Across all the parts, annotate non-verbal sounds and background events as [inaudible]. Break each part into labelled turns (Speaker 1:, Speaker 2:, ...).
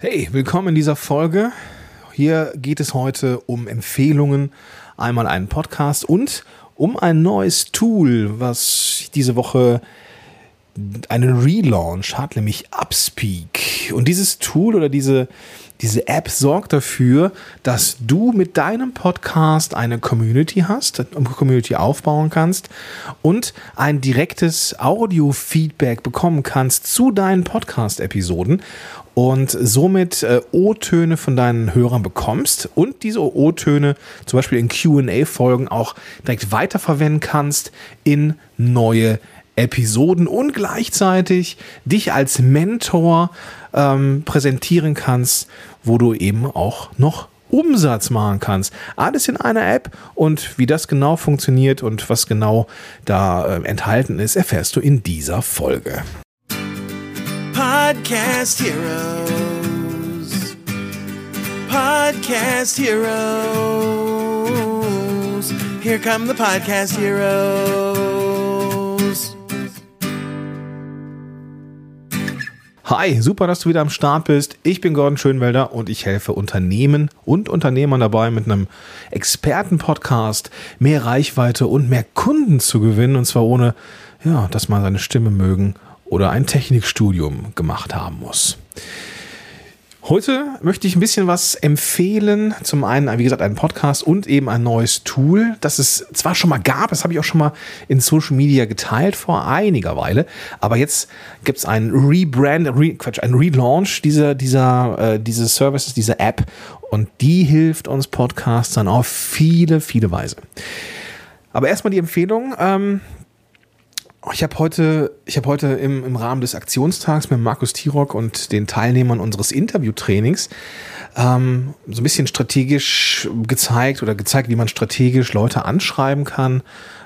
Speaker 1: Hey, willkommen in dieser Folge. Hier geht es heute um Empfehlungen, einmal einen Podcast und um ein neues Tool, was diese Woche einen Relaunch hat, nämlich Upspeak. Und dieses Tool oder diese, diese App sorgt dafür, dass du mit deinem Podcast eine Community hast, eine Community aufbauen kannst und ein direktes Audio-Feedback bekommen kannst zu deinen Podcast-Episoden und somit äh, O-Töne von deinen Hörern bekommst und diese O-Töne zum Beispiel in QA-Folgen auch direkt weiterverwenden kannst in neue Episoden und gleichzeitig dich als Mentor ähm, präsentieren kannst, wo du eben auch noch Umsatz machen kannst. Alles in einer App und wie das genau funktioniert und was genau da äh, enthalten ist, erfährst du in dieser Folge. Podcast Heroes. Podcast Heroes. Here come the Podcast Heroes. Hi, super, dass du wieder am Start bist. Ich bin Gordon Schönwelder und ich helfe Unternehmen und Unternehmern dabei, mit einem Expertenpodcast mehr Reichweite und mehr Kunden zu gewinnen. Und zwar ohne, ja, dass man seine Stimme mögen oder ein Technikstudium gemacht haben muss. Heute möchte ich ein bisschen was empfehlen. Zum einen, wie gesagt, einen Podcast und eben ein neues Tool, das es zwar schon mal gab, das habe ich auch schon mal in Social Media geteilt vor einiger Weile, aber jetzt gibt es einen Rebrand, Re, Quatsch, einen Relaunch dieser, dieser, äh, dieses Services, dieser App und die hilft uns Podcastern auf viele, viele Weise. Aber erstmal die Empfehlung. Ähm, ich habe heute, ich habe heute im, im Rahmen des Aktionstags mit Markus Tirock und den Teilnehmern unseres Interviewtrainings ähm, so ein bisschen strategisch gezeigt oder gezeigt, wie man strategisch Leute anschreiben kann,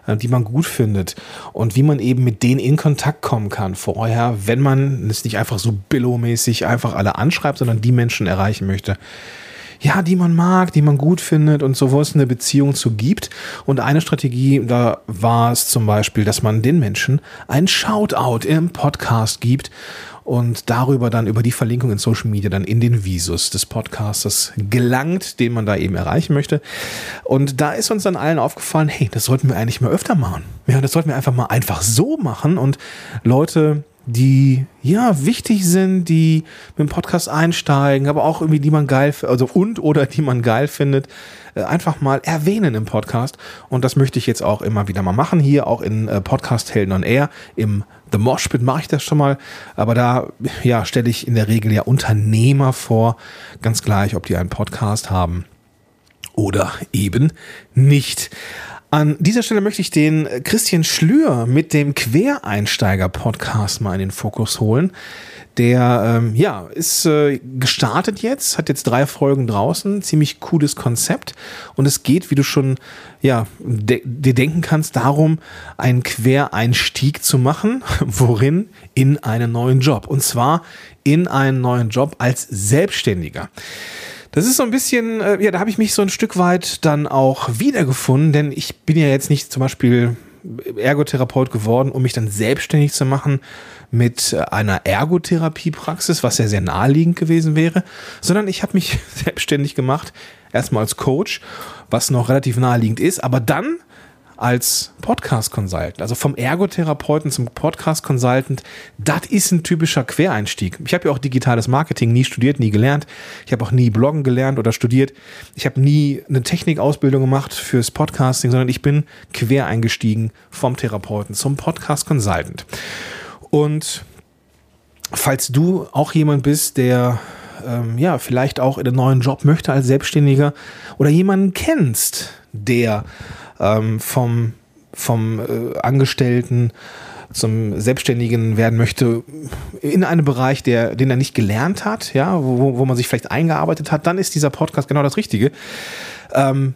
Speaker 1: äh, die man gut findet und wie man eben mit denen in Kontakt kommen kann vorher, wenn man es nicht einfach so billow-mäßig einfach alle anschreibt, sondern die Menschen erreichen möchte, ja, die man mag, die man gut findet und so, wo es eine Beziehung zu gibt. Und eine Strategie, da war es zum Beispiel, dass man den Menschen ein Shoutout im Podcast gibt und darüber dann über die Verlinkung in Social Media dann in den Visus des Podcasters gelangt, den man da eben erreichen möchte. Und da ist uns dann allen aufgefallen, hey, das sollten wir eigentlich mal öfter machen. Ja, das sollten wir einfach mal einfach so machen und Leute die ja wichtig sind, die mit dem Podcast einsteigen, aber auch irgendwie die man geil, also und oder die man geil findet, äh, einfach mal erwähnen im Podcast. Und das möchte ich jetzt auch immer wieder mal machen hier, auch in äh, Podcast Helden on Air im The Moshpit mache ich das schon mal, aber da ja stelle ich in der Regel ja Unternehmer vor, ganz gleich, ob die einen Podcast haben oder eben nicht. An dieser Stelle möchte ich den Christian Schlür mit dem Quereinsteiger-Podcast mal in den Fokus holen. Der ähm, ja ist äh, gestartet jetzt, hat jetzt drei Folgen draußen, ziemlich cooles Konzept und es geht, wie du schon ja de dir denken kannst, darum, einen Quereinstieg zu machen, [laughs] worin in einen neuen Job und zwar in einen neuen Job als Selbstständiger. Das ist so ein bisschen, äh, ja, da habe ich mich so ein Stück weit dann auch wiedergefunden, denn ich bin ja jetzt nicht zum Beispiel Ergotherapeut geworden, um mich dann selbstständig zu machen mit äh, einer Ergotherapiepraxis, was ja sehr naheliegend gewesen wäre, sondern ich habe mich [laughs] selbstständig gemacht, erstmal als Coach, was noch relativ naheliegend ist, aber dann als Podcast-Consultant. Also vom Ergotherapeuten zum Podcast-Consultant, das ist ein typischer Quereinstieg. Ich habe ja auch digitales Marketing nie studiert, nie gelernt. Ich habe auch nie Bloggen gelernt oder studiert. Ich habe nie eine Technikausbildung gemacht fürs Podcasting, sondern ich bin quer eingestiegen vom Therapeuten zum Podcast-Consultant. Und falls du auch jemand bist, der ähm, ja vielleicht auch in einen neuen Job möchte als Selbstständiger oder jemanden kennst, der ähm, vom, vom äh, Angestellten zum Selbstständigen werden möchte in einem Bereich, der, den er nicht gelernt hat, ja, wo, wo man sich vielleicht eingearbeitet hat, dann ist dieser Podcast genau das Richtige. Ähm,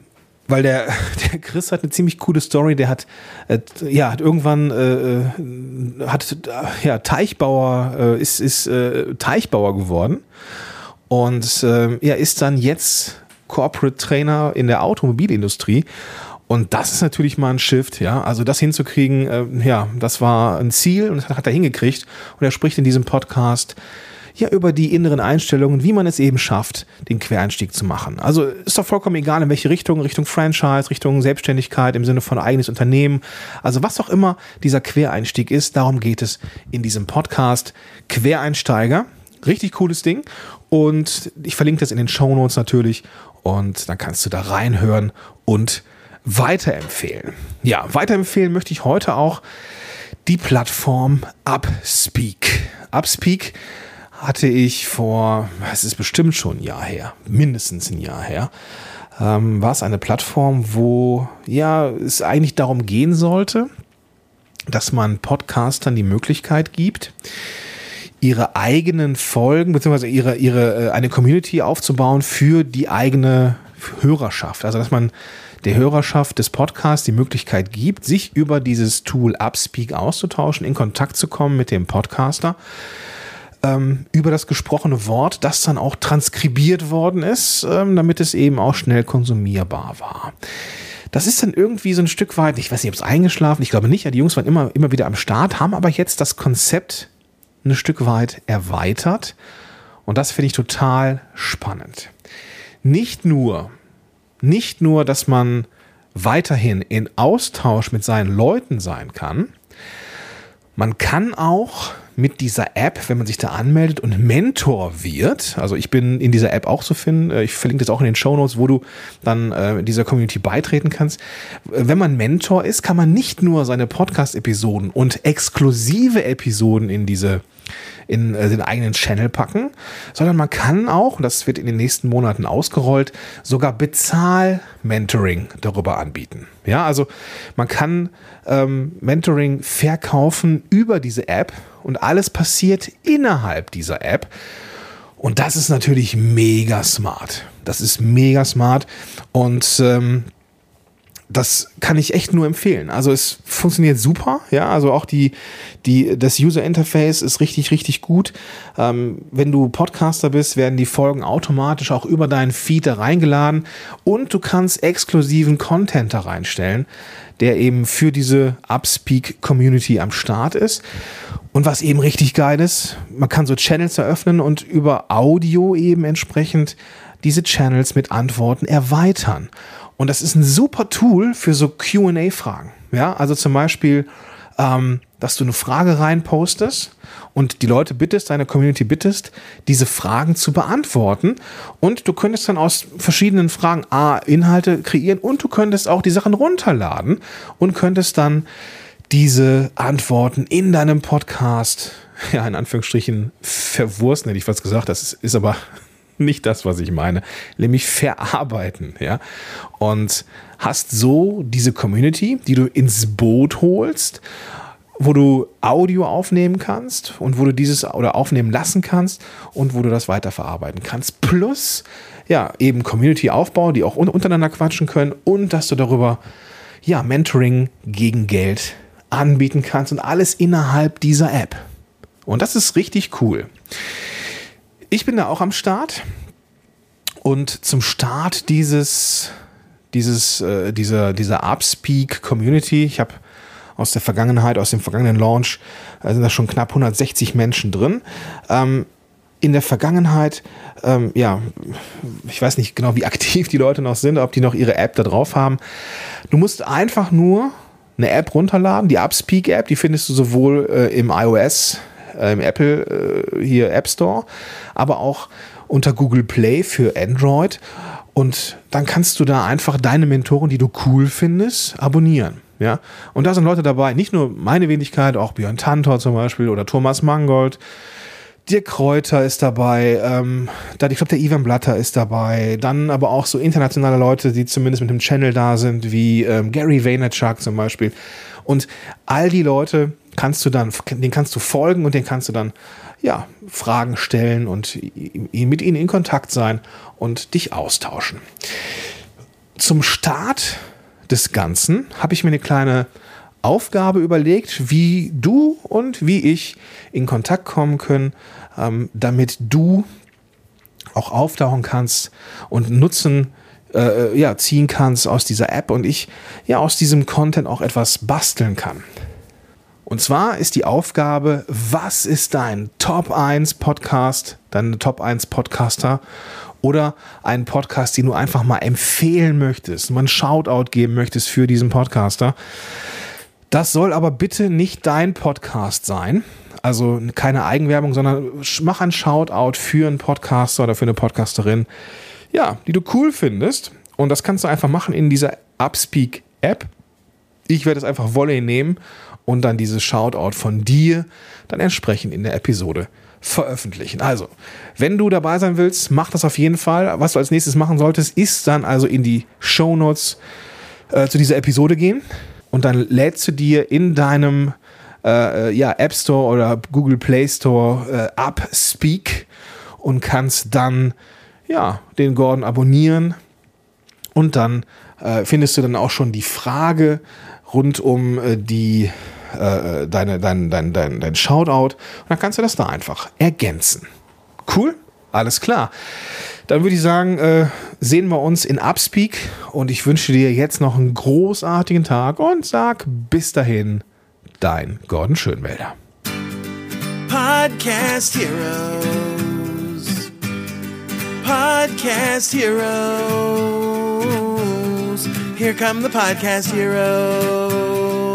Speaker 1: weil der, [laughs] der Chris hat eine ziemlich coole Story, der hat, äh, ja, hat irgendwann, äh, äh hat, ja, Teichbauer, äh, ist, ist äh, Teichbauer geworden und er ist dann jetzt Corporate Trainer in der Automobilindustrie und das ist natürlich mal ein Shift, ja. Also das hinzukriegen, äh, ja, das war ein Ziel und das hat er hingekriegt. Und er spricht in diesem Podcast ja über die inneren Einstellungen, wie man es eben schafft, den Quereinstieg zu machen. Also ist doch vollkommen egal, in welche Richtung, Richtung Franchise, Richtung Selbstständigkeit im Sinne von eigenes Unternehmen. Also was auch immer dieser Quereinstieg ist, darum geht es in diesem Podcast. Quereinsteiger, richtig cooles Ding. Und ich verlinke das in den Show Notes natürlich. Und dann kannst du da reinhören und weiterempfehlen. Ja, weiterempfehlen möchte ich heute auch die Plattform Upspeak. Upspeak hatte ich vor, es ist bestimmt schon ein Jahr her, mindestens ein Jahr her, ähm, war es eine Plattform, wo ja es eigentlich darum gehen sollte, dass man Podcastern die Möglichkeit gibt, ihre eigenen Folgen beziehungsweise ihre ihre äh, eine Community aufzubauen für die eigene Hörerschaft. Also dass man der Hörerschaft des Podcasts die Möglichkeit gibt, sich über dieses Tool Upspeak auszutauschen, in Kontakt zu kommen mit dem Podcaster ähm, über das gesprochene Wort, das dann auch transkribiert worden ist, ähm, damit es eben auch schnell konsumierbar war. Das ist dann irgendwie so ein Stück weit, ich weiß nicht, ob es eingeschlafen, ich glaube nicht, ja, die Jungs waren immer, immer wieder am Start, haben aber jetzt das Konzept ein Stück weit erweitert und das finde ich total spannend. Nicht nur, nicht nur, dass man weiterhin in Austausch mit seinen Leuten sein kann, man kann auch mit dieser App, wenn man sich da anmeldet und Mentor wird, also ich bin in dieser App auch zu finden, äh, ich verlinke das auch in den Show Notes, wo du dann äh, dieser Community beitreten kannst. Wenn man Mentor ist, kann man nicht nur seine Podcast-Episoden und exklusive Episoden in diese in äh, den eigenen Channel packen, sondern man kann auch, und das wird in den nächsten Monaten ausgerollt, sogar Bezahl-Mentoring darüber anbieten. Ja, also man kann ähm, Mentoring verkaufen über diese App und alles passiert innerhalb dieser App. Und das ist natürlich mega smart. Das ist mega smart. Und ähm, das kann ich echt nur empfehlen. Also es funktioniert super, ja, also auch die, die, das User Interface ist richtig, richtig gut. Ähm, wenn du Podcaster bist, werden die Folgen automatisch auch über deinen Feed da reingeladen und du kannst exklusiven Content da reinstellen, der eben für diese Upspeak Community am Start ist. Und was eben richtig geil ist, man kann so Channels eröffnen und über Audio eben entsprechend diese Channels mit Antworten erweitern. Und das ist ein super Tool für so QA-Fragen. Ja, also zum Beispiel, ähm, dass du eine Frage reinpostest und die Leute bittest, deine Community bittest, diese Fragen zu beantworten. Und du könntest dann aus verschiedenen Fragen A, Inhalte kreieren und du könntest auch die Sachen runterladen und könntest dann diese Antworten in deinem Podcast, [laughs] ja, in Anführungsstrichen, verwursten, hätte ich was gesagt. Das ist, ist aber [laughs] nicht das, was ich meine, nämlich verarbeiten, ja. Und hast so diese Community, die du ins Boot holst, wo du Audio aufnehmen kannst und wo du dieses oder aufnehmen lassen kannst und wo du das weiterverarbeiten kannst. Plus, ja, eben Community-Aufbau, die auch untereinander quatschen können und dass du darüber, ja, Mentoring gegen Geld anbieten kannst und alles innerhalb dieser App. Und das ist richtig cool. Ich bin da auch am Start. Und zum Start dieses, dieses, äh, dieser, dieser Upspeak Community, ich habe aus der Vergangenheit, aus dem vergangenen Launch, äh, sind da schon knapp 160 Menschen drin. Ähm, in der Vergangenheit, ähm, ja, ich weiß nicht genau, wie [laughs] aktiv die Leute noch sind, ob die noch ihre App da drauf haben. Du musst einfach nur eine App runterladen, die Upspeak App, die findest du sowohl äh, im iOS im Apple äh, hier App Store, aber auch unter Google Play für Android. Und dann kannst du da einfach deine Mentoren, die du cool findest, abonnieren. Ja, und da sind Leute dabei, nicht nur meine Wenigkeit, auch Björn Tantor zum Beispiel oder Thomas Mangold, Dirk Kräuter ist dabei, ähm, ich glaube, der Ivan Blatter ist dabei, dann aber auch so internationale Leute, die zumindest mit dem Channel da sind, wie ähm, Gary Vaynerchuk zum Beispiel. Und all die Leute kannst du dann, den kannst du folgen und den kannst du dann ja, Fragen stellen und mit ihnen in Kontakt sein und dich austauschen. Zum Start des Ganzen habe ich mir eine kleine Aufgabe überlegt, wie du und wie ich in Kontakt kommen können, ähm, damit du auch auftauchen kannst und Nutzen äh, ja, ziehen kannst aus dieser App und ich ja aus diesem Content auch etwas basteln kann. Und zwar ist die Aufgabe, was ist dein Top 1 Podcast, dein Top 1 Podcaster oder ein Podcast, den du einfach mal empfehlen möchtest, mal einen Shoutout geben möchtest für diesen Podcaster. Das soll aber bitte nicht dein Podcast sein. Also keine Eigenwerbung, sondern mach ein Shoutout für einen Podcaster oder für eine Podcasterin, ja, die du cool findest. Und das kannst du einfach machen in dieser Upspeak App. Ich werde es einfach Volley nehmen und dann dieses Shoutout von dir dann entsprechend in der Episode veröffentlichen. Also, wenn du dabei sein willst, mach das auf jeden Fall. Was du als nächstes machen solltest, ist dann also in die Show Notes äh, zu dieser Episode gehen und dann lädst du dir in deinem äh, ja, App Store oder Google Play Store äh, ab Speak und kannst dann ja, den Gordon abonnieren und dann äh, findest du dann auch schon die Frage rund um äh, die äh, deine, dein, dein, dein, dein Shoutout und dann kannst du das da einfach ergänzen. Cool? Alles klar. Dann würde ich sagen, äh, sehen wir uns in Upspeak und ich wünsche dir jetzt noch einen großartigen Tag und sag bis dahin, dein Gordon Schönwälder.
Speaker 2: Podcast Heroes. Podcast Heroes. Here come the Podcast Heroes.